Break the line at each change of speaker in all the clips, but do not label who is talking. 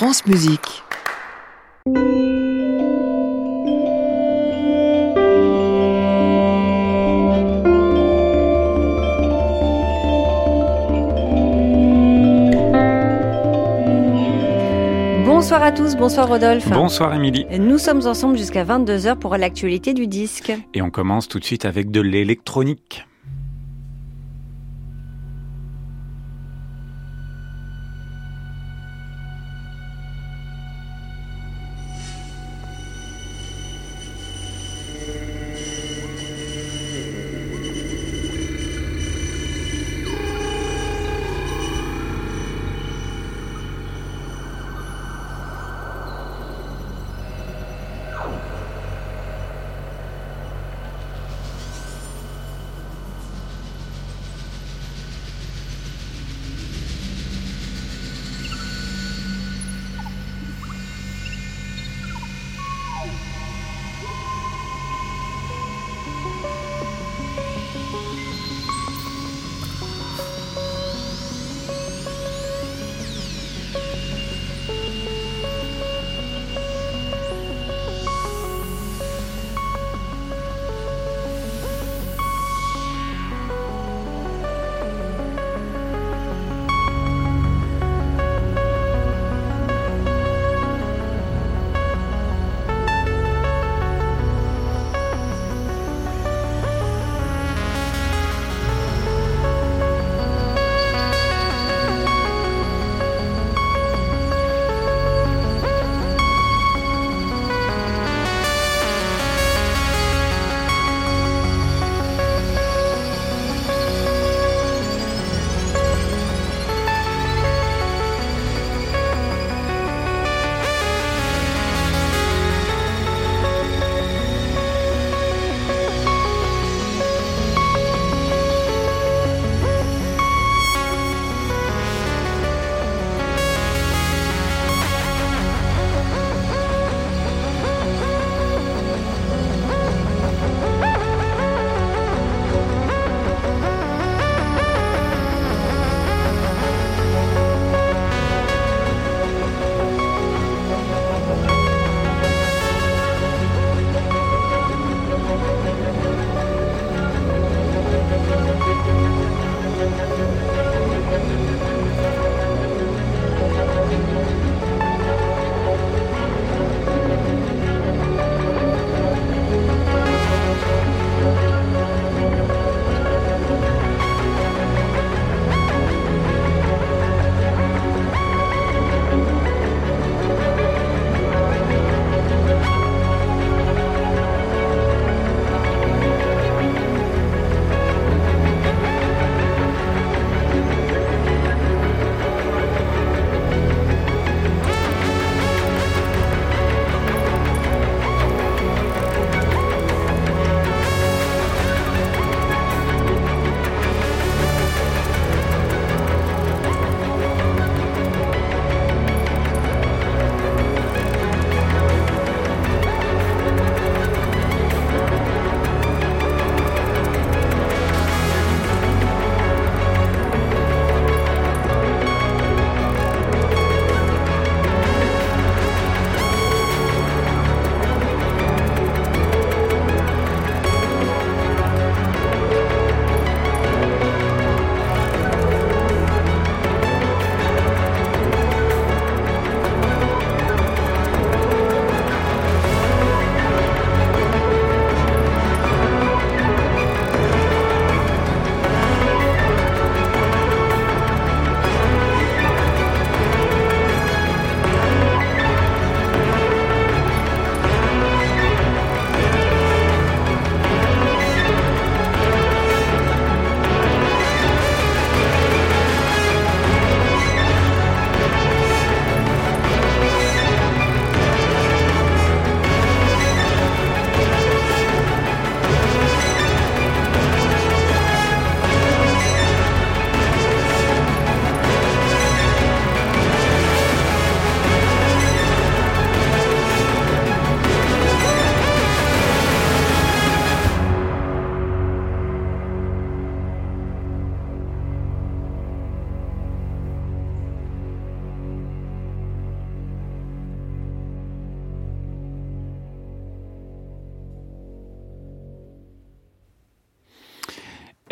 France Musique.
Bonsoir à tous, bonsoir Rodolphe.
Bonsoir Émilie.
Nous sommes ensemble jusqu'à 22h pour l'actualité du disque.
Et on commence tout de suite avec de l'électronique.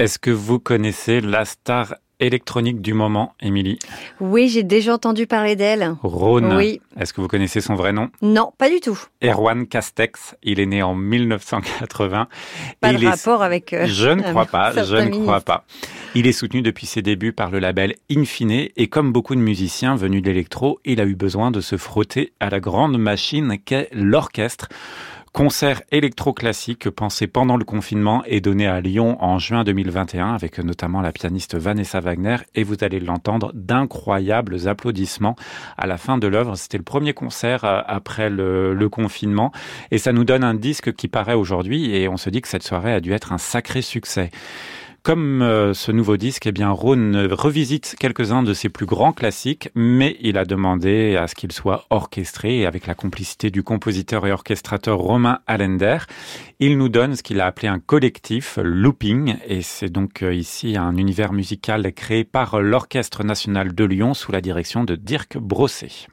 Est-ce que vous connaissez la star électronique du moment, Émilie?
Oui, j'ai déjà entendu parler d'elle.
Rhône.
Oui.
Est-ce que vous connaissez son vrai nom?
Non, pas du tout.
Erwan Castex. Il est né en 1980.
Pas de
est-
rapport avec. euh,
Je ne crois pas, je ne crois pas. Il est soutenu depuis ses débuts par le label Infine et comme beaucoup de musiciens venus de l'électro, il a eu besoin de se frotter à la grande machine qu'est l'orchestre. Concert électro-classique pensé pendant le confinement et donné à Lyon en juin 2021 avec notamment la pianiste Vanessa Wagner et vous allez l'entendre d'incroyables applaudissements à la fin de l'œuvre. C'était le premier concert euh, après le, le confinement et ça nous donne un disque qui paraît aujourd'hui et on se dit que cette soirée a dû être un sacré succès. Comme euh, ce nouveau disque, eh bien, Rhône revisite quelques-uns de ses plus grands classiques, mais il a demandé à ce qu'il soit orchestré et avec la complicité du compositeur et orchestrateur Romain Allender. Il nous donne ce qu'il a appelé un collectif, Looping, et c'est donc euh, ici un univers musical créé par l'Orchestre national de Lyon sous la direction de Dirk Brosset.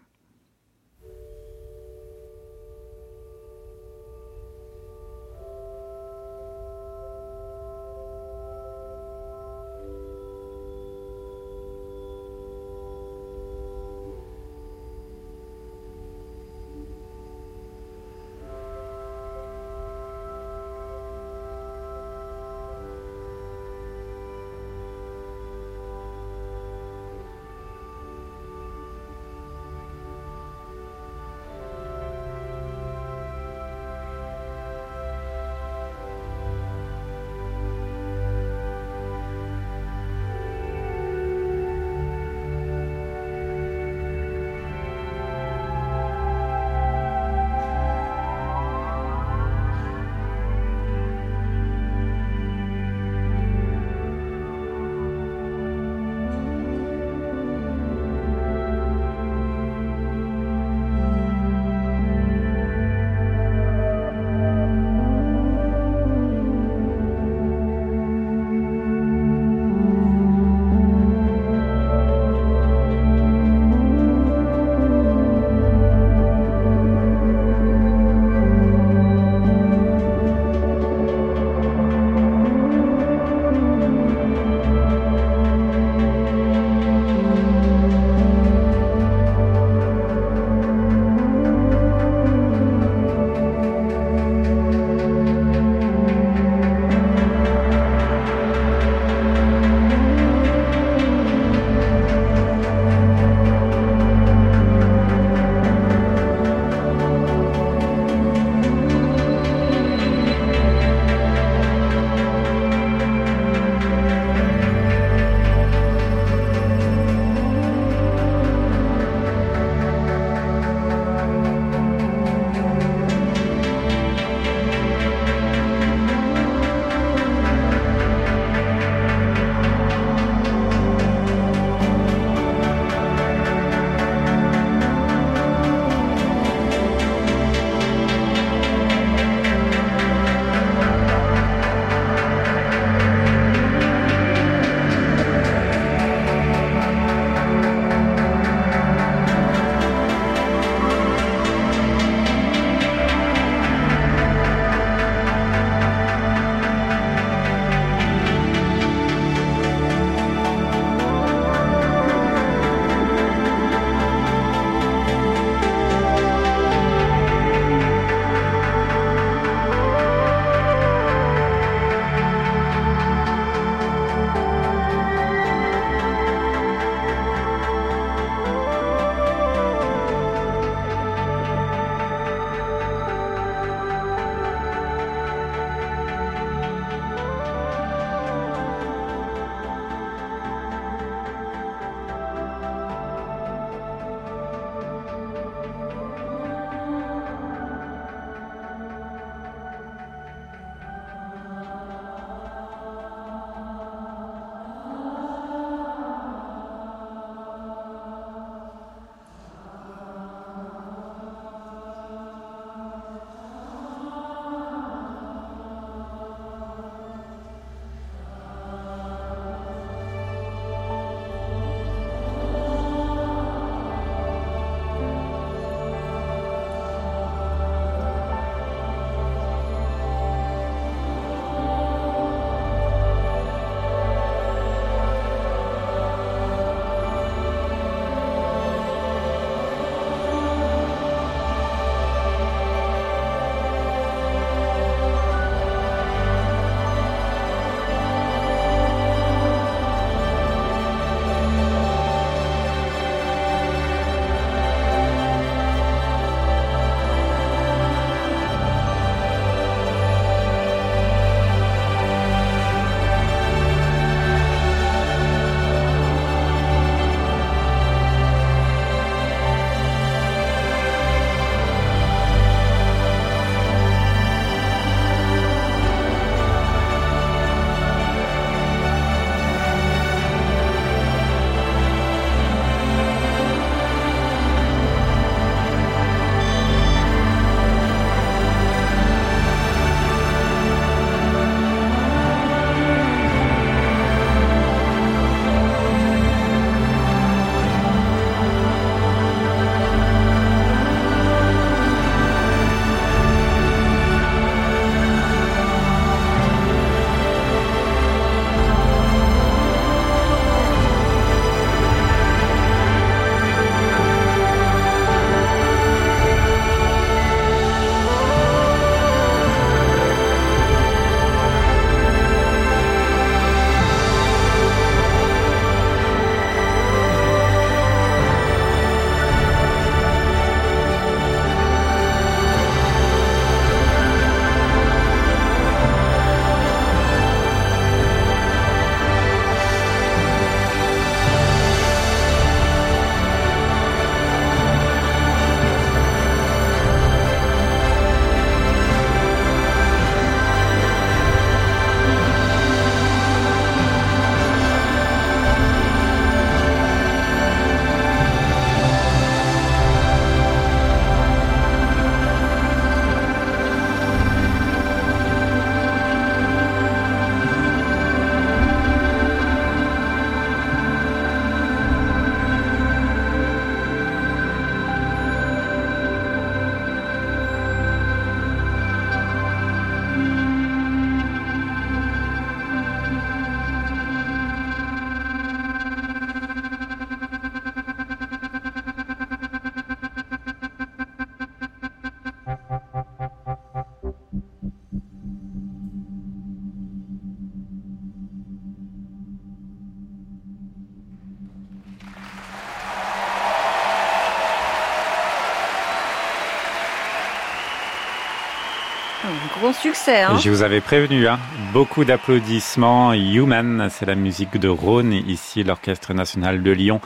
Succès. Hein
Je vous avais prévenu, hein. beaucoup d'applaudissements. Human, c'est la musique de Rhône, ici l'Orchestre national de Lyon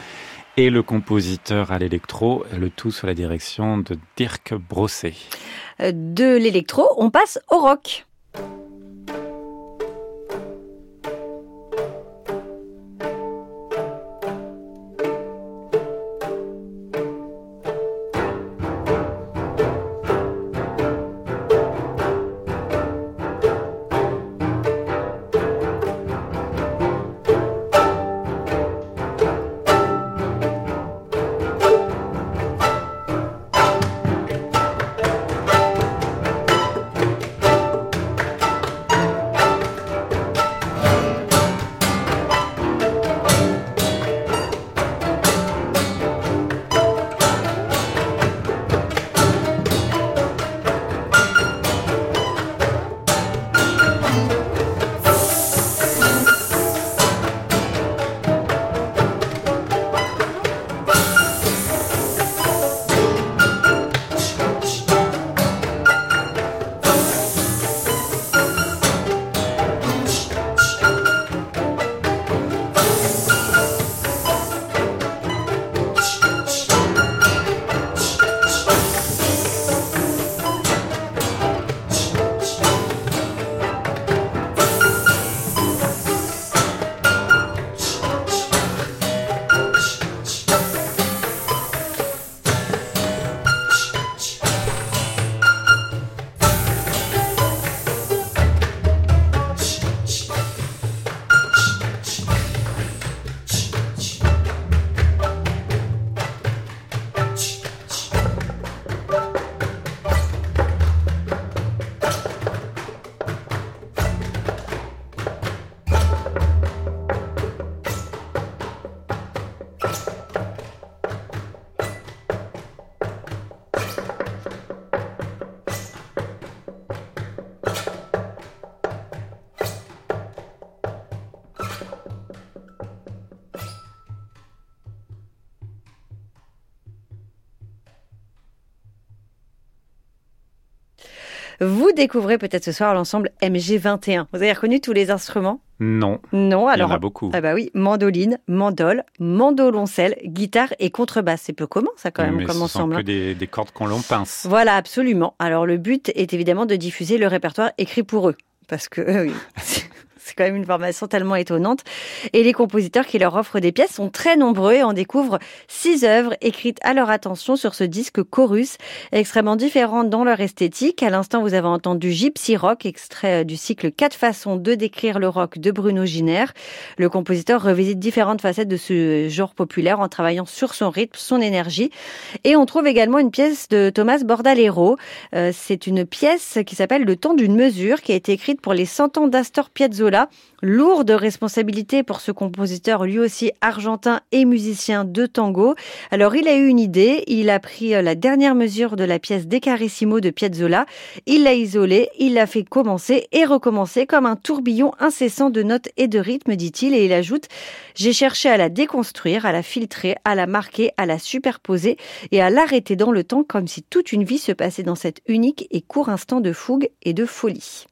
et le compositeur à l'électro, le tout sous la direction de Dirk Brosset.
Euh, de l'électro, on passe au rock. Découvrez peut-être ce soir l'ensemble MG21. Vous avez reconnu tous les instruments?
Non.
Non, alors.
Il y en a beaucoup.
Ah bah oui, mandoline, mandole, mandoloncelle, guitare et contrebasse. C'est peu commun, ça, quand même,
Mais
comme
ce
ensemble.
sont
hein.
que des, des cordes qu'on l'on pince.
Voilà, absolument. Alors, le but est évidemment de diffuser le répertoire écrit pour eux. Parce que, euh, oui, c'est quand même une formation tellement étonnante. Et les compositeurs qui leur offrent des pièces sont très nombreux et on découvre six œuvres écrites à leur attention sur ce disque chorus, extrêmement différentes dans leur esthétique. À l'instant, vous avez entendu Gypsy Rock, extrait euh, du cycle Quatre façons de décrire le rock de Bruno Giner. Le compositeur revisite différentes facettes de ce genre populaire en travaillant sur son rythme, son énergie. Et on trouve également une pièce de Thomas Bordalero. Euh, c'est une pièce qui s'appelle Le temps d'une mesure, qui a été écrite pour les 100 ans d'Astor Piazzolla. Lourde responsabilité pour ce compositeur, lui aussi argentin et musicien de tango. Alors il a eu une idée, il a pris euh, la dernière mesure de la pièce Decarissimo de Piazzolla, il l'a isolée, il l'a fait commencer et recommencer comme un tourbillon incessant de notes et de rythmes, dit-il, et il ajoute J'ai cherché à la déconstruire, à la filtrer, à la marquer, à la superposer et à l'arrêter dans le temps comme si toute une vie se passait dans cet unique et court instant de fougue et de folie.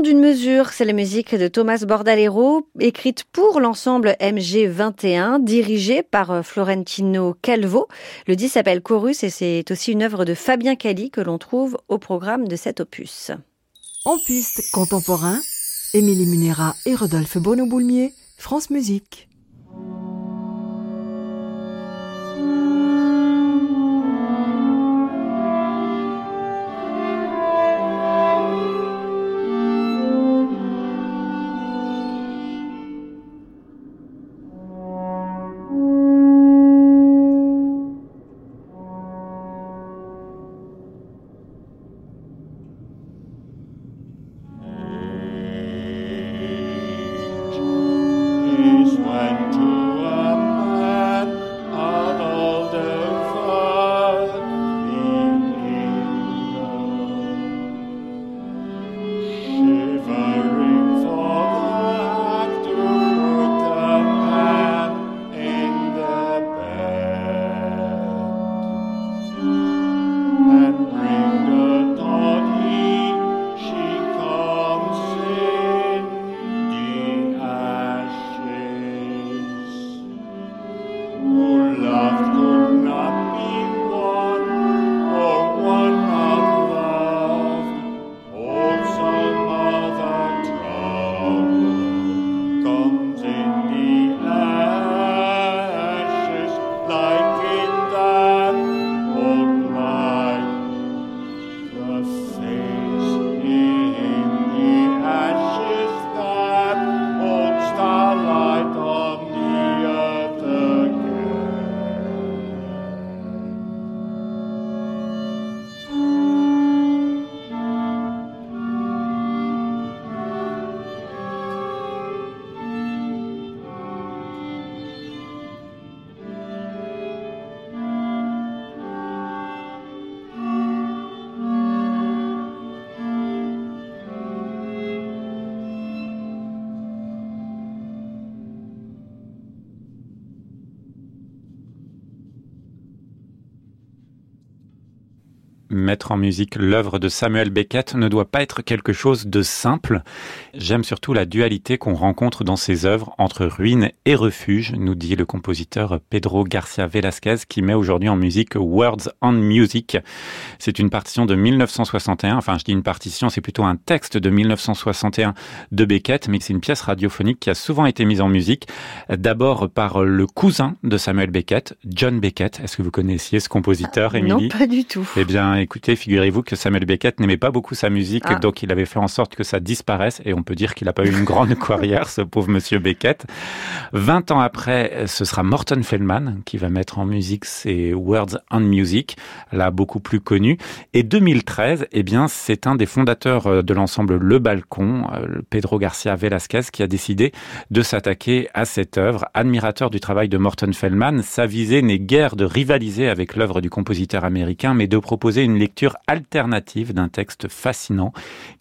D'une mesure, c'est la musique de Thomas Bordalero, écrite pour l'ensemble MG21, dirigé par euh, Florentino Calvo. Le disque s'appelle Chorus et c'est aussi une œuvre de Fabien Cali que l'on trouve au programme de cet opus.
En piste contemporain, Émilie Munera et Rodolphe Bono-Boulmier, France Musique.
Mettre en musique l'œuvre de Samuel Beckett ne doit pas être quelque chose de simple. J'aime surtout la dualité qu'on rencontre dans ses œuvres entre ruine et refuge, nous dit le compositeur Pedro Garcia Velasquez qui met aujourd'hui en musique Words on Music. C'est une partition de 1961, enfin je dis une partition, c'est plutôt un texte de 1961 de Beckett, mais c'est une pièce radiophonique qui a souvent été mise en musique, d'abord par le cousin de Samuel Beckett, John Beckett. Est-ce que vous connaissiez ce compositeur, ah, Émilie?
Non, pas du tout.
Eh bien, écoutez, figurez-vous que Samuel Beckett n'aimait pas beaucoup sa musique, ah. donc il avait fait en sorte que ça disparaisse, et on peut dire qu'il n'a pas eu une grande carrière, ce pauvre monsieur Beckett. 20 ans après, ce sera Morton Feldman qui va mettre en musique ses Words on Music, là beaucoup plus connu. Et 2013, eh bien, c'est un des fondateurs euh, de l'ensemble Le Balcon, euh, Pedro Garcia Velasquez, qui a décidé de s'attaquer à cette œuvre. Admirateur du travail de Morton Feldman, sa visée n'est guère de rivaliser avec l'œuvre du compositeur américain, mais de proposer une lecture alternative d'un texte fascinant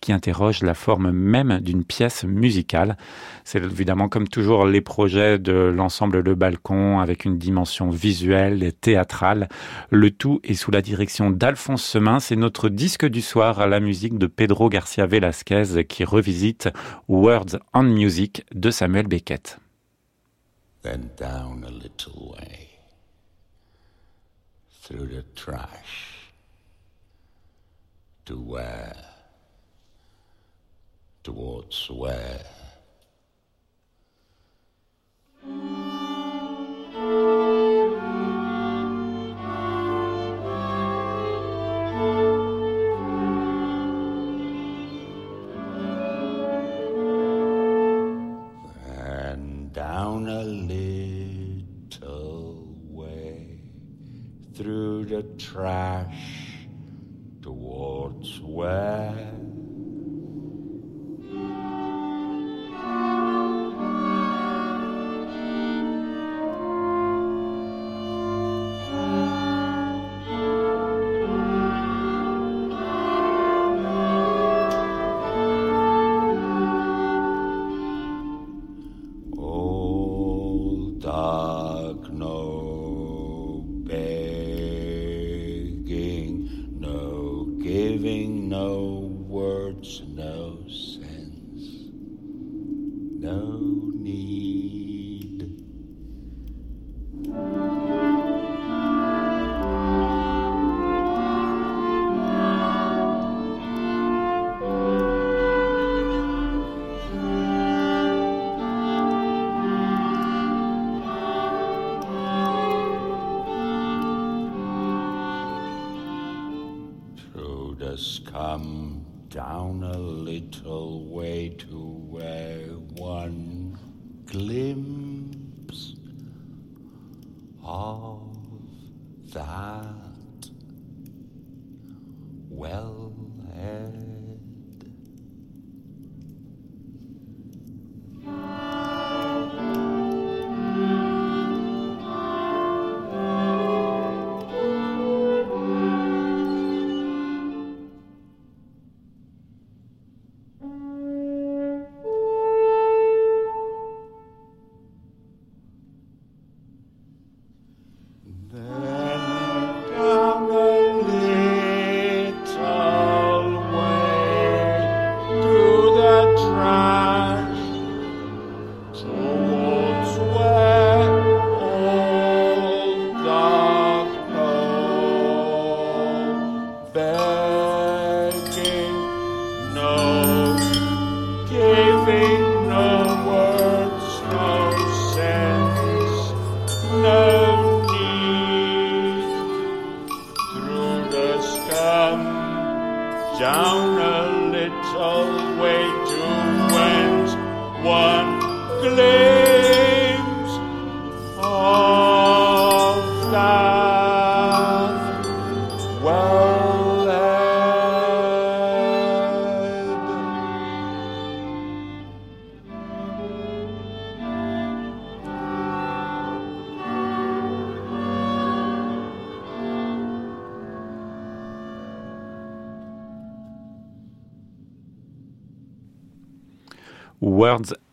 qui interroge la forme même d'une pièce musicale. C'est évidemment comme toujours les projets de l'ensemble Le Balcon avec une dimension visuelle et théâtrale. Le tout est sous la direction d'Alphonse Semin. C'est notre disque du soir à la musique de Pedro Garcia Velasquez qui revisite Words on Music de Samuel Beckett. Then down a little way through the trash. to where? Towards where? Down a little way through the trash towards where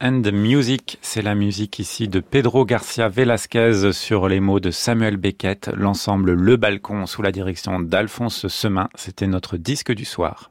and Music, c'est la musique ici de Pedro Garcia Velasquez sur les mots de Samuel Beckett, l'ensemble Le Balcon sous la direction d'Alphonse Semin. C'était notre disque du soir.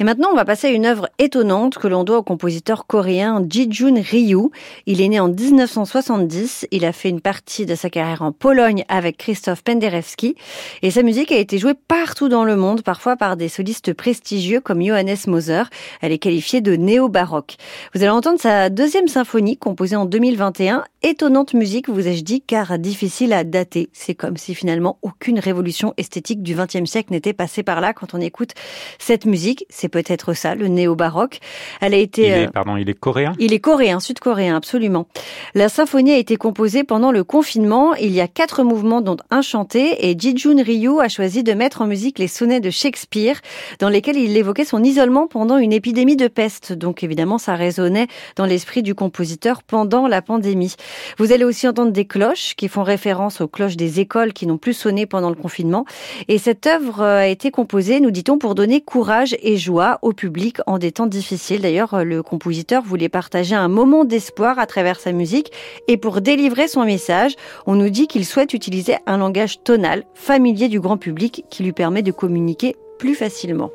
Et maintenant, on va passer à une œuvre étonnante que l'on doit au compositeur coréen Ji-jun Ryu. Il est né en 1970. Il a fait une partie de sa carrière en Pologne avec Christophe Penderecki. Et sa musique a été jouée partout dans le monde, parfois par des solistes prestigieux comme Johannes Moser. Elle est qualifiée de néo-baroque. Vous allez entendre sa deuxième symphonie composée en 2021. Étonnante musique, vous ai-je dit, car difficile à dater. C'est comme si finalement aucune révolution esthétique du XXe siècle n'était passée par là quand on écoute cette musique. Peut-être ça, le néo-baroque. Elle a été.
Il est, euh, pardon, il est coréen?
Il est coréen, sud-coréen, absolument. La symphonie a été composée pendant le confinement. Il y a quatre mouvements, dont un chanté, et Ji-jun Ryu a choisi de mettre en musique les sonnets de Shakespeare, dans lesquels il évoquait son isolement pendant une épidémie de peste. Donc évidemment, ça résonnait dans l'esprit du compositeur pendant la pandémie. Vous allez aussi entendre des cloches qui font référence aux cloches des écoles qui n'ont plus sonné pendant le confinement. Et cette œuvre a été composée, nous dit-on, pour donner courage et joie au public en des temps difficiles. D'ailleurs, le compositeur voulait partager un moment d'espoir à travers sa musique et pour délivrer son message, on nous dit qu'il souhaite utiliser un langage tonal, familier du grand public, qui lui permet de communiquer plus facilement.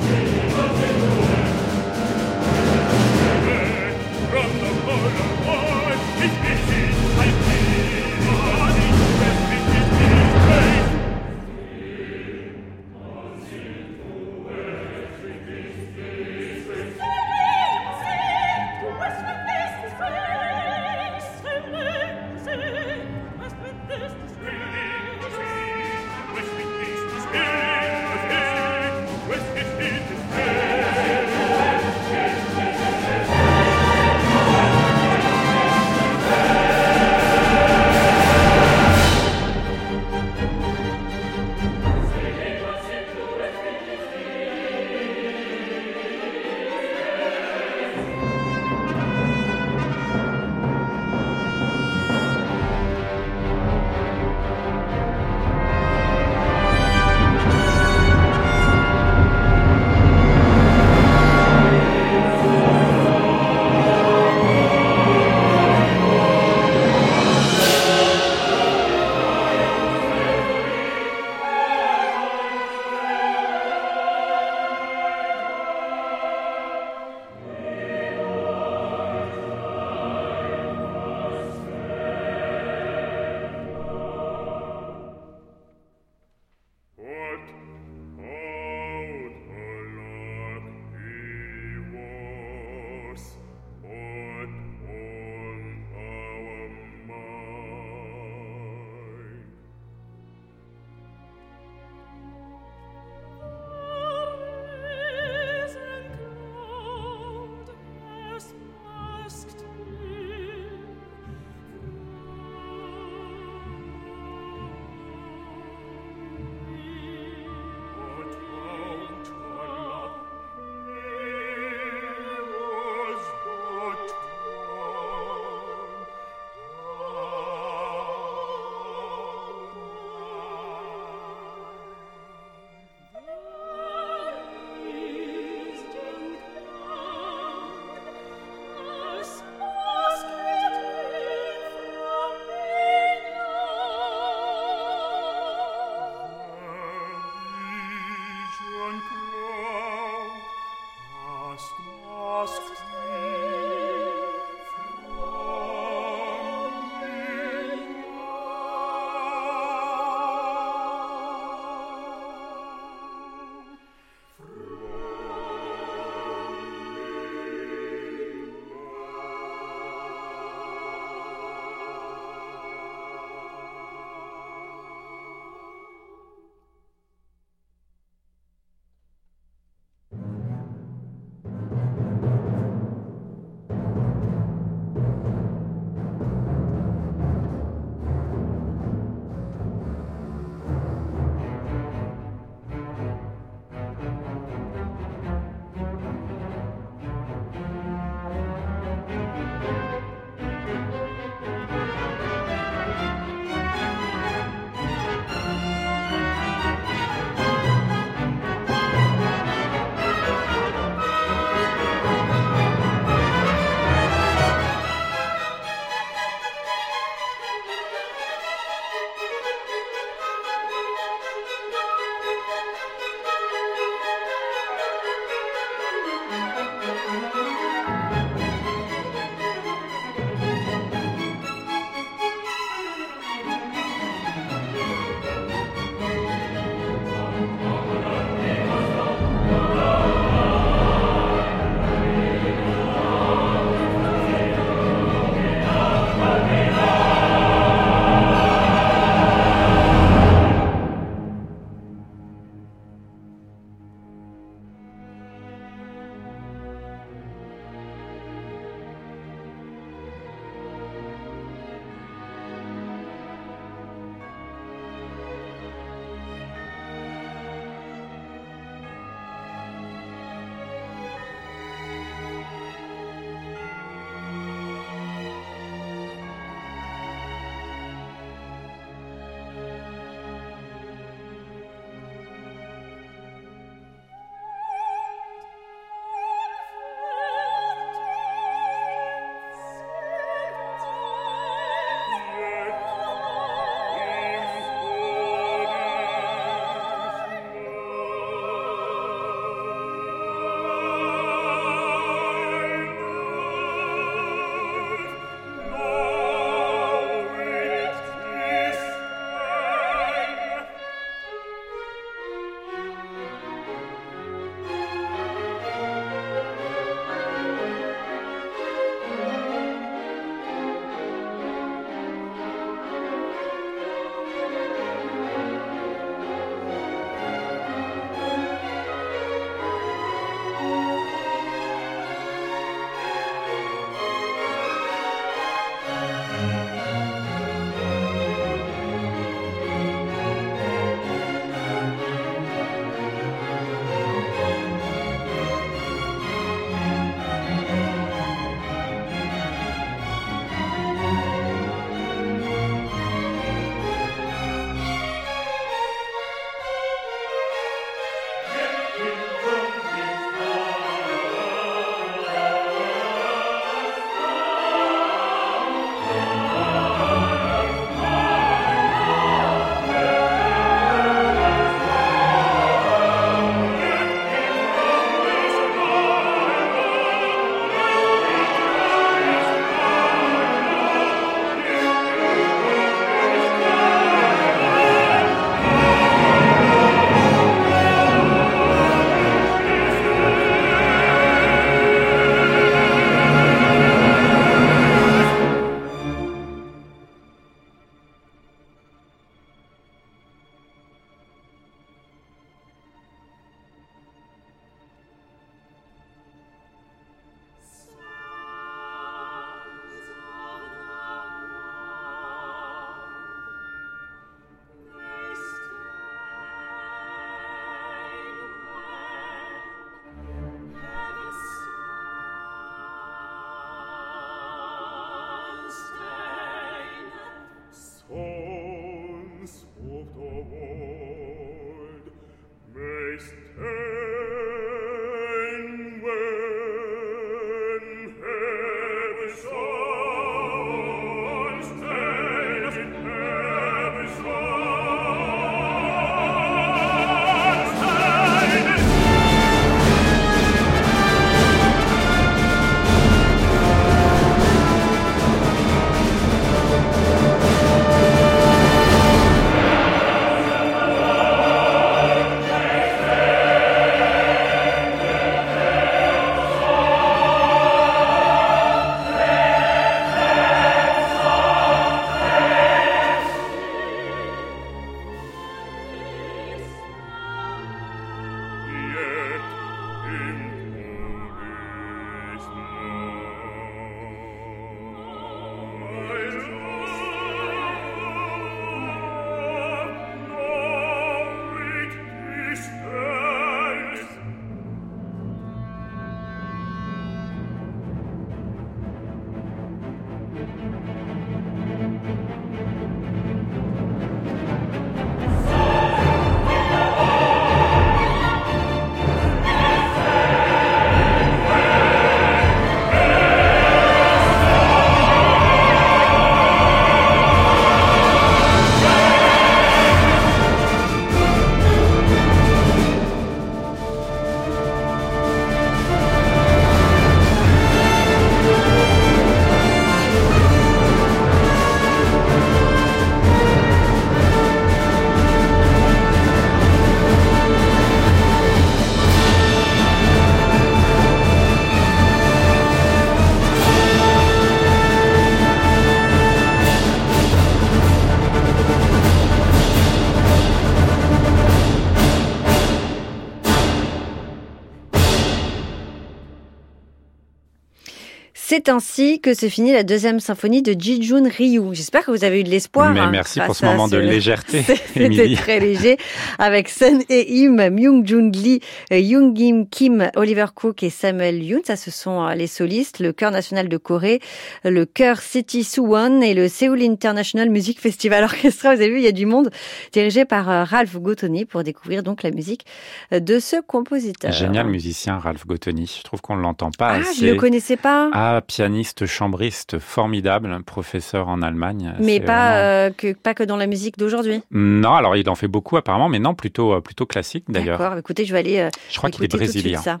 C'est ainsi que se finit la deuxième symphonie de Jijun Ryu. J'espère que vous avez eu de l'espoir.
Mais
hein,
merci pour ce moment de légèreté,
C'était très léger. Avec Sun E-im, Myung Jun Lee, Young Kim Kim, Oliver Cook et Samuel Yoon. Ça, ce sont euh, les solistes, le chœur national de Corée, le chœur City Suwon et le Seoul International Music Festival Orchestra. Vous avez vu, il y a du monde dirigé par euh, Ralph Gottoni pour découvrir donc la musique euh, de ce compositeur.
Génial musicien, Ralph Gottoni. Je trouve qu'on ne l'entend pas
Ah,
assez.
je le connaissais pas.
Ah, pianiste, chambriste, formidable, professeur en Allemagne.
mais
C'est
pas,
vraiment-
euh, que, pas que dans la musique d'aujourd'hui.
Non, alors il en fait beaucoup apparemment, mais non, plutôt, euh, plutôt classique d'ailleurs.
D'accord. Écoutez, je vais aller euh,
Je crois qu'il est brésilien.
ça.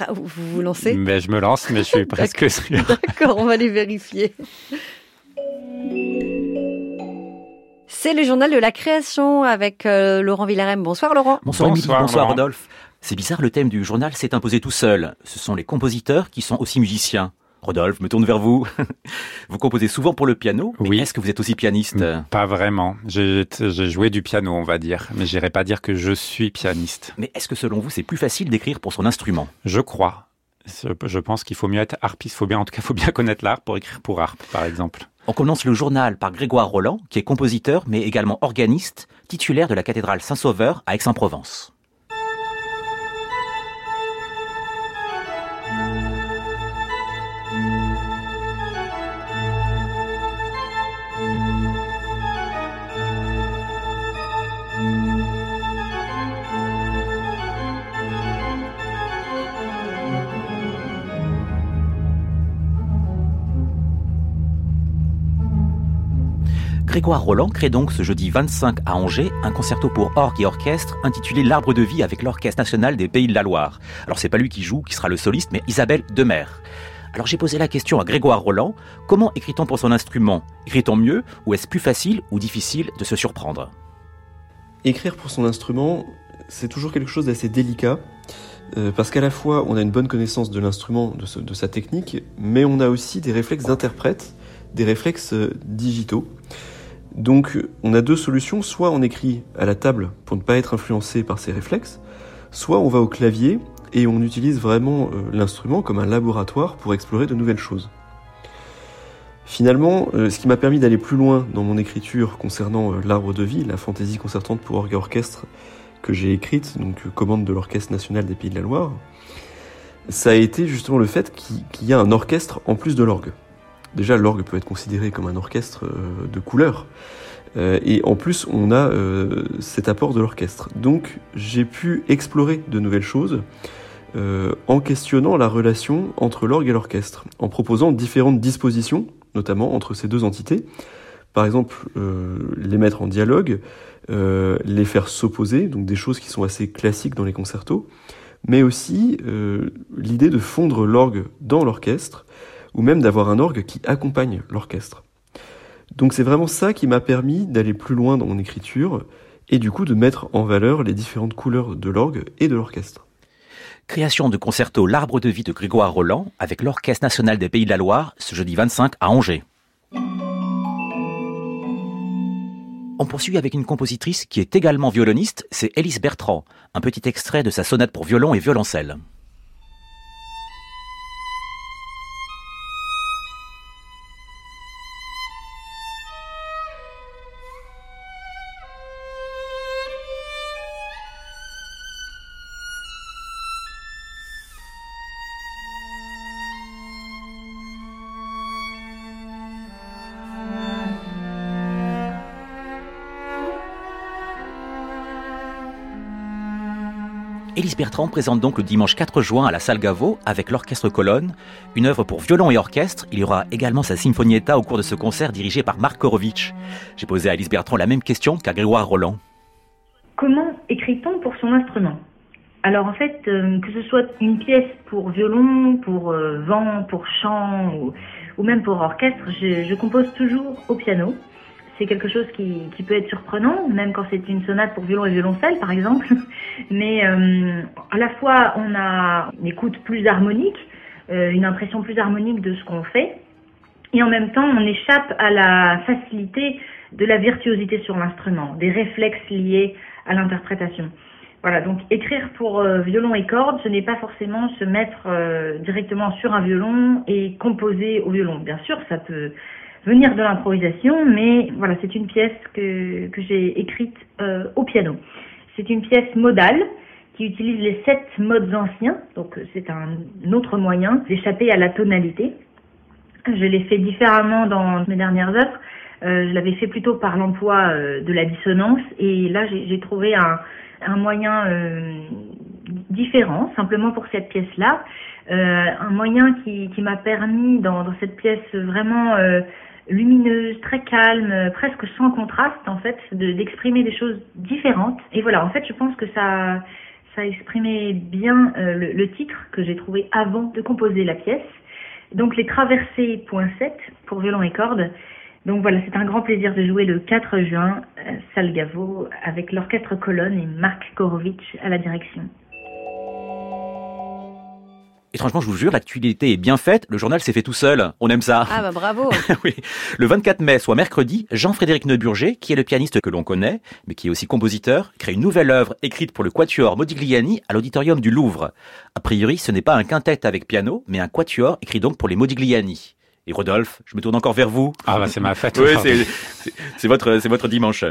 Ah, Vous vous lancez?
Mais je me lance, mais je suis presque sûr.
D'accord, on va les vérifier. C'est le journal de la création avec euh, Laurent Villarem. Bonsoir Laurent.
Bonsoir,
Bonsoir.
Rodolphe. C'est bizarre, le thème du journal s'est imposé tout seul. Ce sont les compositeurs qui sont aussi musiciens. Rodolphe, me tourne vers vous. vous composez souvent pour le piano, mais
Oui.
est-ce que vous êtes aussi pianiste
Pas vraiment. J'ai joué du piano, on va dire, mais j'irai pas dire que je suis pianiste.
Mais est-ce que selon vous, c'est plus facile d'écrire pour son instrument?
Je crois. Je je pense qu'il faut mieux être harpiste. Faut bien, en tout cas, faut bien connaître l'art pour écrire pour harpe, par exemple.
On commence le journal par Grégoire Roland, qui est compositeur, mais également organiste, titulaire de la cathédrale Saint-Sauveur à Aix-en-Provence. Grégoire Roland crée donc ce jeudi 25 à Angers un concerto pour orgue et orchestre intitulé L'Arbre de vie avec l'Orchestre national des Pays de la Loire. Alors c'est pas lui qui joue, qui sera le soliste, mais Isabelle Demer. Alors j'ai posé la question à Grégoire Roland, comment écrit-on pour son instrument? Écrit-on mieux ou est-ce plus facile ou difficile de se surprendre?
Écrire pour son instrument, c'est toujours quelque chose d'assez délicat, euh, parce qu'à la fois on a une bonne connaissance de l'instrument, de, sa technique, mais on a aussi des réflexes d'interprète, des réflexes euh, digitaux. Donc on a deux solutions, soit on écrit à la table pour ne pas être influencé par ces réflexes, soit on va au clavier et on utilise vraiment euh, l'instrument comme un laboratoire pour explorer de nouvelles choses. Finalement, euh, ce qui m'a permis d'aller plus loin dans mon écriture concernant euh, l'arbre de vie, la fantaisie concertante pour orgue et orchestre que j'ai écrite, donc commande de l'Orchestre national des Pays de la Loire, ça a été justement le fait qu'il y a un orchestre en plus de l'orgue. Déjà, l'orgue peut être considéré comme un orchestre euh, de couleur, euh, et en plus, on a euh, cet apport de l'orchestre. Donc, j'ai pu explorer de nouvelles choses en questionnant la relation entre l'orgue et l'orchestre, en proposant différentes dispositions, notamment entre ces deux entités. Par exemple, les mettre en dialogue, les faire s'opposer, donc des choses qui sont assez classiques dans les concertos, mais aussi l'idée de fondre l'orgue dans l'orchestre, ou même d'avoir un orgue qui accompagne l'orchestre. Donc c'est vraiment ça qui m'a permis d'aller plus loin dans mon écriture, et du coup de mettre en valeur les différentes couleurs de l'orgue et de l'orchestre.
Création de concerto L'Arbre de vie de Grégoire Roland avec l'Orchestre national des Pays de la Loire ce jeudi 25 à Angers. On poursuit avec une compositrice qui est également violoniste, c'est Élise Bertrand, un petit extrait de sa sonate pour violon et violoncelle. Élise Bertrand présente donc le dimanche 4 juin à la salle Gaveau avec l'orchestre Colonne, une œuvre pour violon et orchestre. Il y aura également sa Sinfonietta au cours de ce concert dirigé par Marc Korovitch. J'ai posé à Élise Bertrand la même question qu'à Grégoire Roland.
Comment écrit-on pour son instrument? Alors en fait, euh, que ce soit une pièce pour violon, pour euh, vent, pour chant ou, même pour orchestre, je, compose toujours au piano. C'est quelque chose qui, peut être surprenant, même quand c'est une sonate pour violon et violoncelle par exemple. Mais euh, à la fois on a une écoute plus harmonique, une impression plus harmonique de ce qu'on fait, et en même temps on échappe à la facilité de la virtuosité sur l'instrument, des réflexes liés à l'interprétation. Voilà, donc écrire pour euh, violon et cordes, ce n'est pas forcément se mettre euh, directement sur un violon et composer au violon. Bien sûr, ça peut venir de l'improvisation, mais voilà, c'est une pièce que, que j'ai écrite euh, au piano. C'est une pièce modale qui utilise les sept modes anciens, donc c'est un autre moyen d'échapper à la tonalité. Je l'ai fait différemment dans mes dernières œuvres. je l'avais fait plutôt par l'emploi de la dissonance, et là j'ai trouvé un un moyen euh, différent, simplement pour cette pièce-là. Euh, un moyen qui, qui m'a permis, dans, dans, cette pièce vraiment euh, lumineuse, très calme, presque sans contraste, en fait, d'exprimer des choses différentes. Et voilà, en fait, je pense que ça, ça exprimait bien le, le, titre que j'ai trouvé avant de composer la pièce. Donc les traversées .7 pour violon et cordes, donc voilà, c'est un grand plaisir de jouer le 4 juin, à Salgavo, avec l'orchestre Colonne et Marc Korovitch à la direction.
Étrangement, je vous jure, l'actualité est bien faite, le journal s'est fait tout seul. On aime ça.
Ah bah bravo
oui. Le 24 mai, soit mercredi, Jean-Frédéric Neuburger, qui est le pianiste que l'on connaît, mais qui est aussi compositeur, crée une nouvelle œuvre écrite pour le quatuor Modigliani à l'auditorium du Louvre. A priori, ce n'est pas un quintet avec piano, mais un quatuor écrit donc pour les Modigliani. Et Rodolphe, je me tourne encore vers vous.
Ah bah c'est ma fête.
oui, c'est votre, c'est votre dimanche.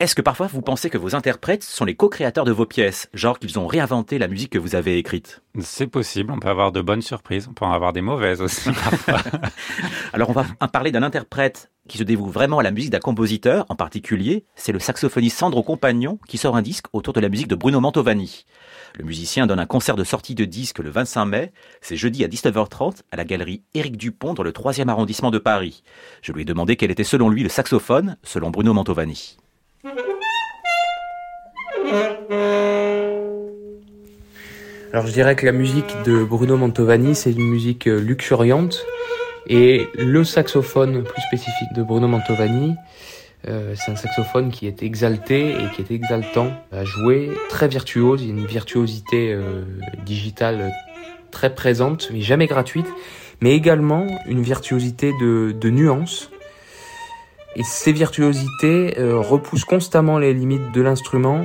Est-ce que parfois vous pensez que vos interprètes sont les co-créateurs de vos pièces, genre qu'ils ont réinventé la musique que vous avez écrite?
C'est possible, on peut avoir de bonnes surprises, on peut en avoir des mauvaises aussi parfois.
Alors on va parler d'un interprète qui se dévoue vraiment à la musique d'un compositeur en particulier, c'est le saxophoniste Sandro Compagnon qui sort un disque autour de la musique de Bruno Mantovani. Le musicien donne un concert de sortie de disque le 25 mai. C'est jeudi à 19h30 à la galerie Éric Dupont dans le 3e arrondissement de Paris. Je lui ai demandé quel était selon lui le saxophone, selon Bruno Mantovani.
Alors je dirais que la musique de Bruno Mantovani, c'est une musique euh, luxuriante. Et le saxophone plus spécifique de Bruno Mantovani, euh, c'est un saxophone qui est exalté et qui est exaltant à jouer, très virtuose, il y a une virtuosité euh, digitale très présente, mais jamais gratuite, mais également une virtuosité de, de nuances. Et ces virtuosités euh, repoussent constamment les limites de l'instrument,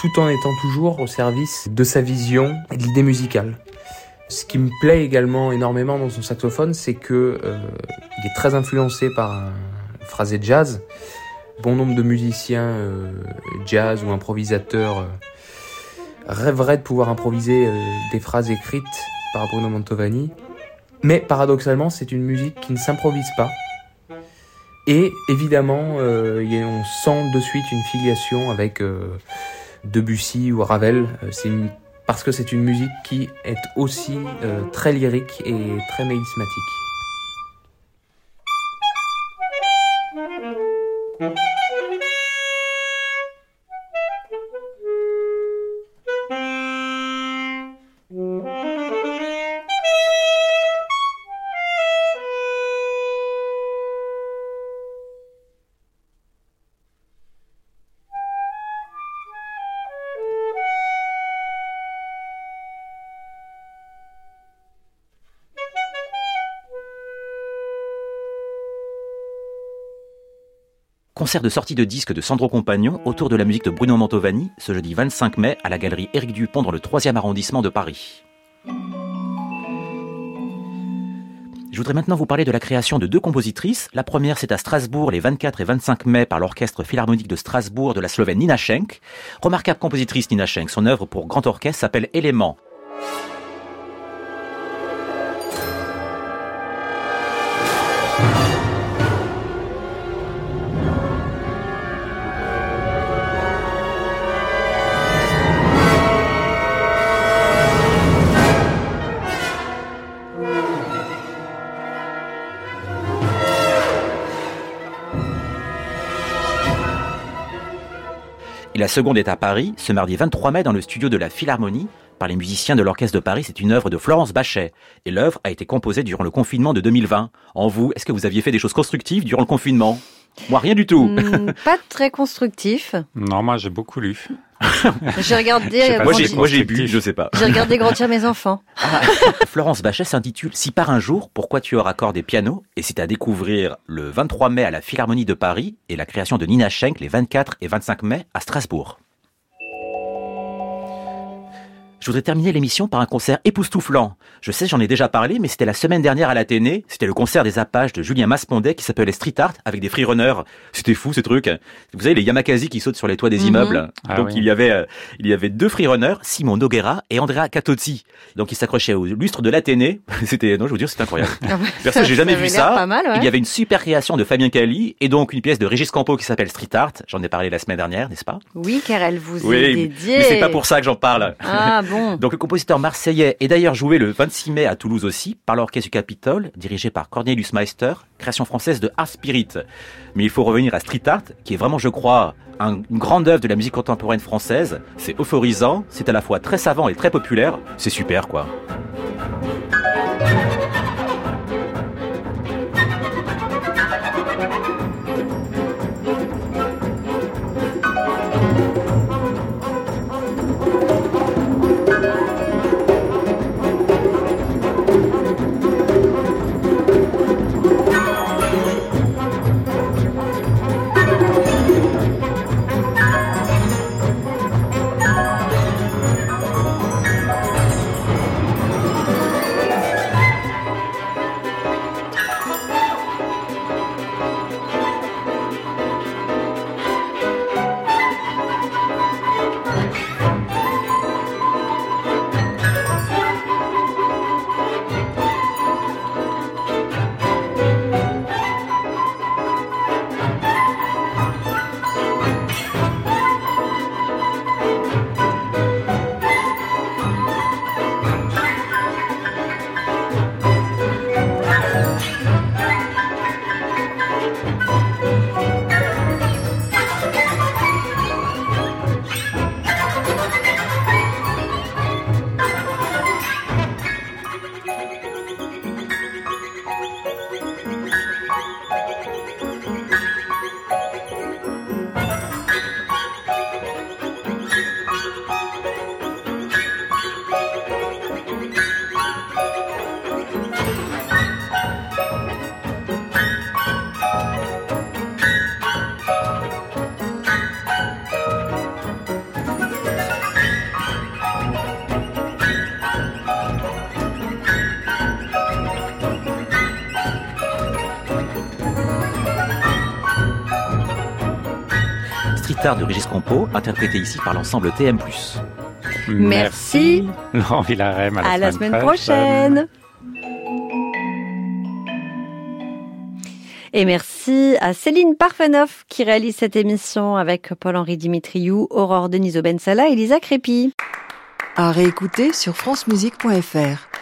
tout en étant toujours au service de sa vision et de l'idée musicale. Ce qui me plaît également énormément dans son saxophone, c'est que il est très influencé par un phrasé jazz. Bon nombre de musiciens euh, jazz ou improvisateurs euh, rêveraient de pouvoir improviser euh, des phrases écrites par Bruno Mantovani. Mais paradoxalement, c'est une musique qui ne s'improvise pas. Et évidemment, on sent de suite une filiation avec Debussy ou Ravel. C'est parce que c'est une musique qui est aussi très lyrique et très mélismatique.
Concert de sortie de disque de Sandro Compagnon autour de la musique de Bruno Mantovani ce jeudi 25 mai à la galerie Éric Dupont dans le 3e arrondissement de Paris. Je voudrais maintenant vous parler de la création de deux compositrices. La première, c'est à Strasbourg les 24 et 25 mai par l'Orchestre Philharmonique de Strasbourg de la Slovène Nina Schenk. Remarquable compositrice Nina Schenk, son œuvre pour grand orchestre s'appelle Éléments. La seconde est à Paris, ce mardi 23 mai dans le studio de la Philharmonie, par les musiciens de l'Orchestre de Paris. C'est une œuvre de Florence Bachet. Et l'œuvre a été composée durant le confinement de 2020. En vous, est-ce que vous aviez fait des choses constructives durant le confinement? Moi, rien du tout.
Hmm, pas très constructif.
Non, moi j'ai beaucoup lu.
J'ai regardé.
Moi,
grandir-
j'ai, moi, j'ai bu, je sais pas.
j'ai regardé grandir mes enfants.
Florence Bachet s'intitule Si par un jour, pourquoi tu auras accord des pianos? Et c'est à découvrir le 23 mai à la Philharmonie de Paris et la création de Nina Schenk les 24 et 25 mai à Strasbourg. Je voudrais terminer l'émission par un concert époustouflant. Je sais, j'en ai déjà parlé, mais c'était la semaine dernière à l'Athénée. C'était le concert des Apaches de Julien Maspondet qui s'appelait Street Art avec des freerunners. C'était fou ce truc. Vous savez, les Yamakasi qui sautent sur les toits des
Mhm.
immeubles.
Ah
Donc
oui.
il y avait, euh, il y avait deux freerunners, Simon Noguera et Andrea Catozzi. Donc ils s'accrochaient au lustre de l'Athénée. C'était, non, je vous dire, c'était incroyable. Perso, j'ai jamais vu ça.
Pas mal, ouais.
Il y avait une super création de Fabien Cali et donc une pièce de Régis Campo qui s'appelle Street Art. J'en ai parlé la semaine dernière, n'est-ce pas?
Oui, car elle vous est
Oui,
dédiée.
mais c'est pas pour ça que j'en parle.
Ah bon.
Donc le compositeur marseillais est d'ailleurs joué le 26 mai à Toulouse aussi par l'orchestre du Capitole, dirigé par Cornelius Meister, création française de Art Spirit. Mais il faut revenir à Street Art, qui est vraiment, je crois, un- une grande œuvre de la musique contemporaine française. C'est euphorisant, c'est à la fois très savant et très populaire. C'est super, quoi. De Régis Campo, interprété ici par l'ensemble TM+.
Merci.
Laurent Villarem. À la,
À la semaine prochaine. Et merci à Céline Parfenoff qui réalise cette émission avec Paul-Henri Dimitriou, Aurore Deniso Bensala et Lisa Crépy.
À réécouter sur francemusique.fr.